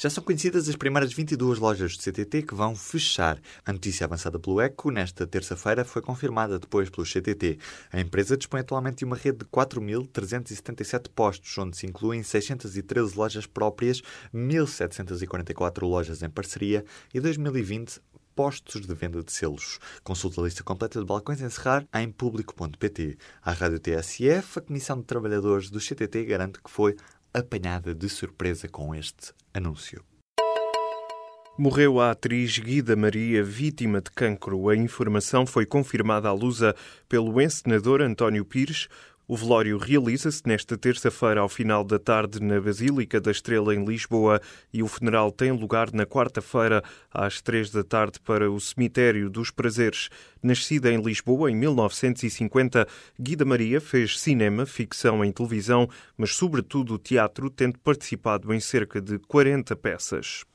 Já são conhecidas as primeiras 22 lojas do CTT que vão fechar. A notícia avançada pelo ECO nesta terça-feira foi confirmada depois pelo CTT. A empresa dispõe atualmente de uma rede de 4.377 postos, onde se incluem 613 lojas próprias, 1.744 lojas em parceria e 2020 postos de venda de selos. Consulte a lista completa de balcões a encerrar em público.pt. A Rádio TSF, a Comissão de Trabalhadores do CTT garante que foi apanhada de surpresa com este anúncio. Morreu a atriz Guida Maria, vítima de cancro. A informação foi confirmada à Lusa pelo encenador António Pires. O velório realiza-se nesta terça-feira ao final da tarde na Basílica da Estrela em Lisboa e o funeral tem lugar na quarta-feira às três da tarde para o Cemitério dos Prazeres. Nascida em Lisboa em 1950, Guida Maria fez cinema, ficção em televisão, mas sobretudo teatro, tendo participado em cerca de 40 peças.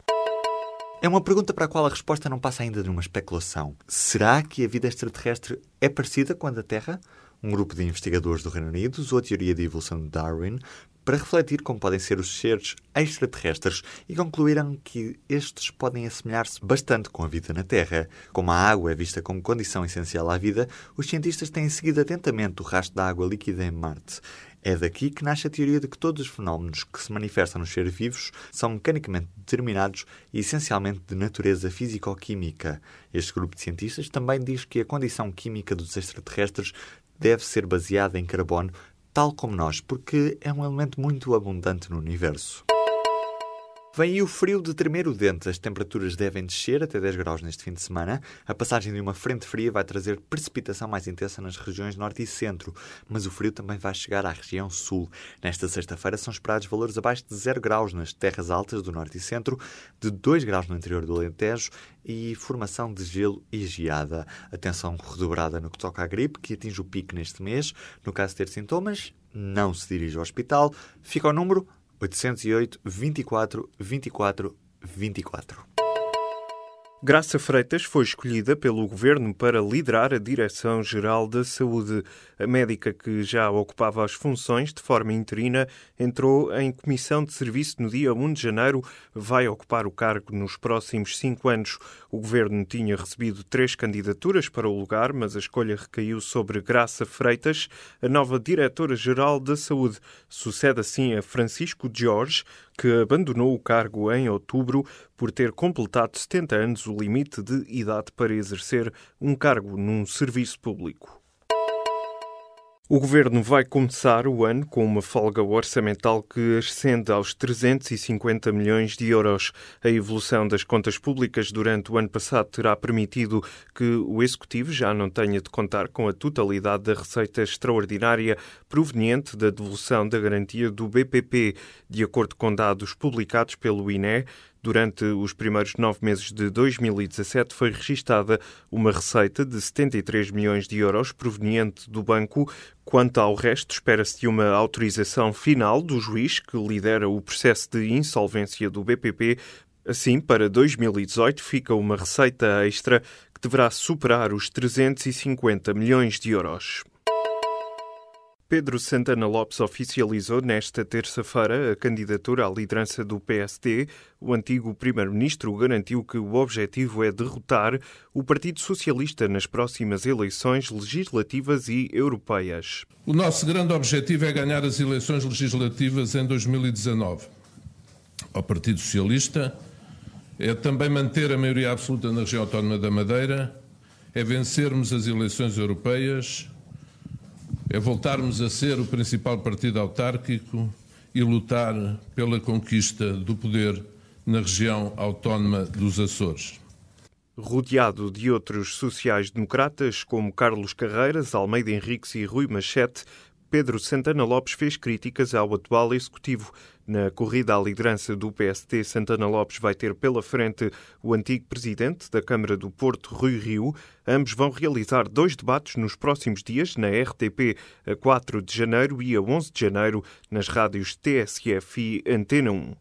É uma pergunta para a qual a resposta não passa ainda de uma especulação. Será que a vida extraterrestre é parecida com a da Terra? Um grupo de investigadores do Reino Unido usou a teoria de evolução de Darwin para refletir como podem ser os seres extraterrestres e concluíram que estes podem assemelhar-se bastante com a vida na Terra. Como a água é vista como condição essencial à vida, os cientistas têm seguido atentamente o rastro da água líquida em Marte. É daqui que nasce a teoria de que todos os fenómenos que se manifestam nos seres vivos são mecanicamente determinados e essencialmente de natureza físico-química. Este grupo de cientistas também diz que a condição química dos extraterrestres deve ser baseada em carbono, tal como nós, porque é um elemento muito abundante no universo. Vem aí o frio de tremer o dente. As temperaturas devem descer até 10 graus neste fim de semana. A passagem de uma frente fria vai trazer precipitação mais intensa nas regiões norte e centro, mas o frio também vai chegar à região sul. Nesta sexta-feira são esperados valores abaixo de 0 graus nas terras altas do norte e centro, de 2 graus no interior do Alentejo e formação de gelo e geada. Atenção redobrada no que toca à gripe, que atinge o pico neste mês. No caso de ter sintomas, não se dirige ao hospital. Fica o número 808 24 24 24. Graça Freitas foi escolhida pelo governo para liderar a Direção-Geral da Saúde. A médica que já ocupava as funções de forma interina entrou em comissão de serviço no dia 1 de janeiro, vai ocupar o cargo nos próximos cinco anos. O governo tinha recebido três candidaturas para o lugar, mas a escolha recaiu sobre Graça Freitas, a nova Diretora-Geral da Saúde. Sucede assim a Francisco Jorge, que abandonou o cargo em outubro por ter completado 70 anos o limite de idade para exercer um cargo num serviço público. O governo vai começar o ano com uma folga orçamental que ascende aos 350 milhões de euros. A evolução das contas públicas durante o ano passado terá permitido que o executivo já não tenha de contar com a totalidade da receita extraordinária proveniente da devolução da garantia do BPP, de acordo com dados publicados pelo INE. Durante os primeiros nove meses de 2017 foi registada uma receita de 73 milhões de euros proveniente do banco. Quanto ao resto, espera-se uma autorização final do juiz que lidera o processo de insolvência do BPP. Assim, para 2018 fica uma receita extra que deverá superar os 350 milhões de euros. Pedro Santana Lopes oficializou nesta terça-feira a candidatura à liderança do PSD. O antigo primeiro-ministro garantiu que o objetivo é derrotar o Partido Socialista nas próximas eleições legislativas e europeias. O nosso grande objetivo é ganhar as eleições legislativas em 2019. Ao Partido Socialista é também manter a maioria absoluta na região autónoma da Madeira, é vencermos as eleições europeias é voltarmos a ser o principal partido autárquico e lutar pela conquista do poder na região autónoma dos Açores. Rodeado de outros sociais-democratas como Carlos Carreiras, Almeida Henriques e Rui Machete, Pedro Santana Lopes fez críticas ao atual executivo. Na corrida à liderança do PST, Santana Lopes vai ter pela frente o antigo presidente da Câmara do Porto, Rui Rio. Ambos vão realizar dois debates nos próximos dias, na RTP, a 4 de janeiro e a 11 de janeiro, nas rádios TSF e Antena 1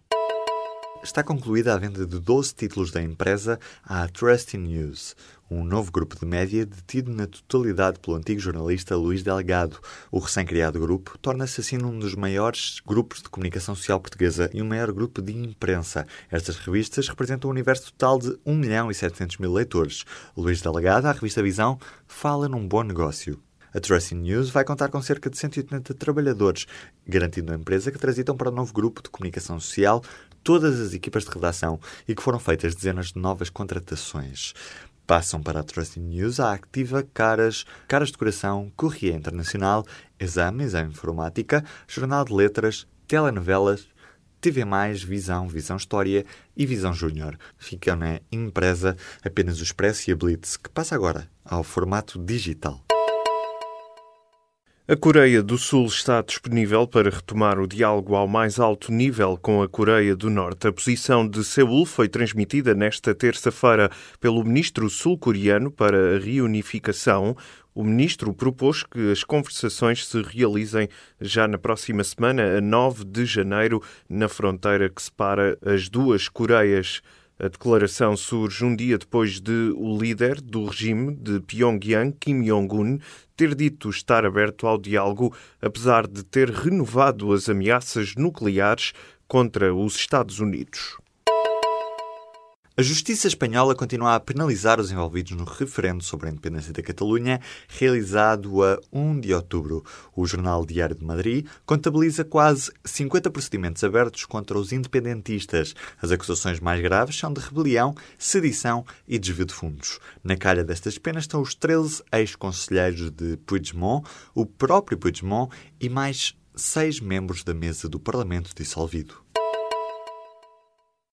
está concluída a venda de 12 títulos da empresa à Trusty News, um novo grupo de média detido na totalidade pelo antigo jornalista Luís Delgado. O recém-criado grupo torna-se assim um dos maiores grupos de comunicação social portuguesa e o maior grupo de imprensa. Estas revistas representam um universo total de 1 milhão e 700 mil leitores. Luís Delgado, à revista Visão, fala num bom negócio. A Tracing News vai contar com cerca de 180 trabalhadores, garantindo a empresa que transitam para o novo grupo de comunicação social todas as equipas de redação e que foram feitas dezenas de novas contratações. Passam para a Trusting News a Activa Caras, Caras de Coração, Correia Internacional, Exame, Exame Informática, Jornal de Letras, Telenovelas, TV+, Visão, Visão História e Visão Júnior. Ficam na empresa apenas o Expresso e a Blitz, que passa agora ao formato digital. A Coreia do Sul está disponível para retomar o diálogo ao mais alto nível com a Coreia do Norte. A posição de Seul foi transmitida nesta terça-feira pelo ministro sul-coreano para a reunificação. O ministro propôs que as conversações se realizem já na próxima semana, a 9 de janeiro, na fronteira que separa as duas Coreias. A declaração surge um dia depois de o líder do regime de Pyongyang, Kim Jong-un, ter dito estar aberto ao diálogo, apesar de ter renovado as ameaças nucleares contra os Estados Unidos. A justiça espanhola continua a penalizar os envolvidos no referendo sobre a independência da Catalunha, realizado a 1 de outubro. O jornal Diário de Madrid contabiliza quase 50 procedimentos abertos contra os independentistas. As acusações mais graves são de rebelião, sedição e desvio de fundos. Na calha destas penas estão os 13 ex-conselheiros de Puigdemont, o próprio Puigdemont e mais seis membros da mesa do Parlamento dissolvido.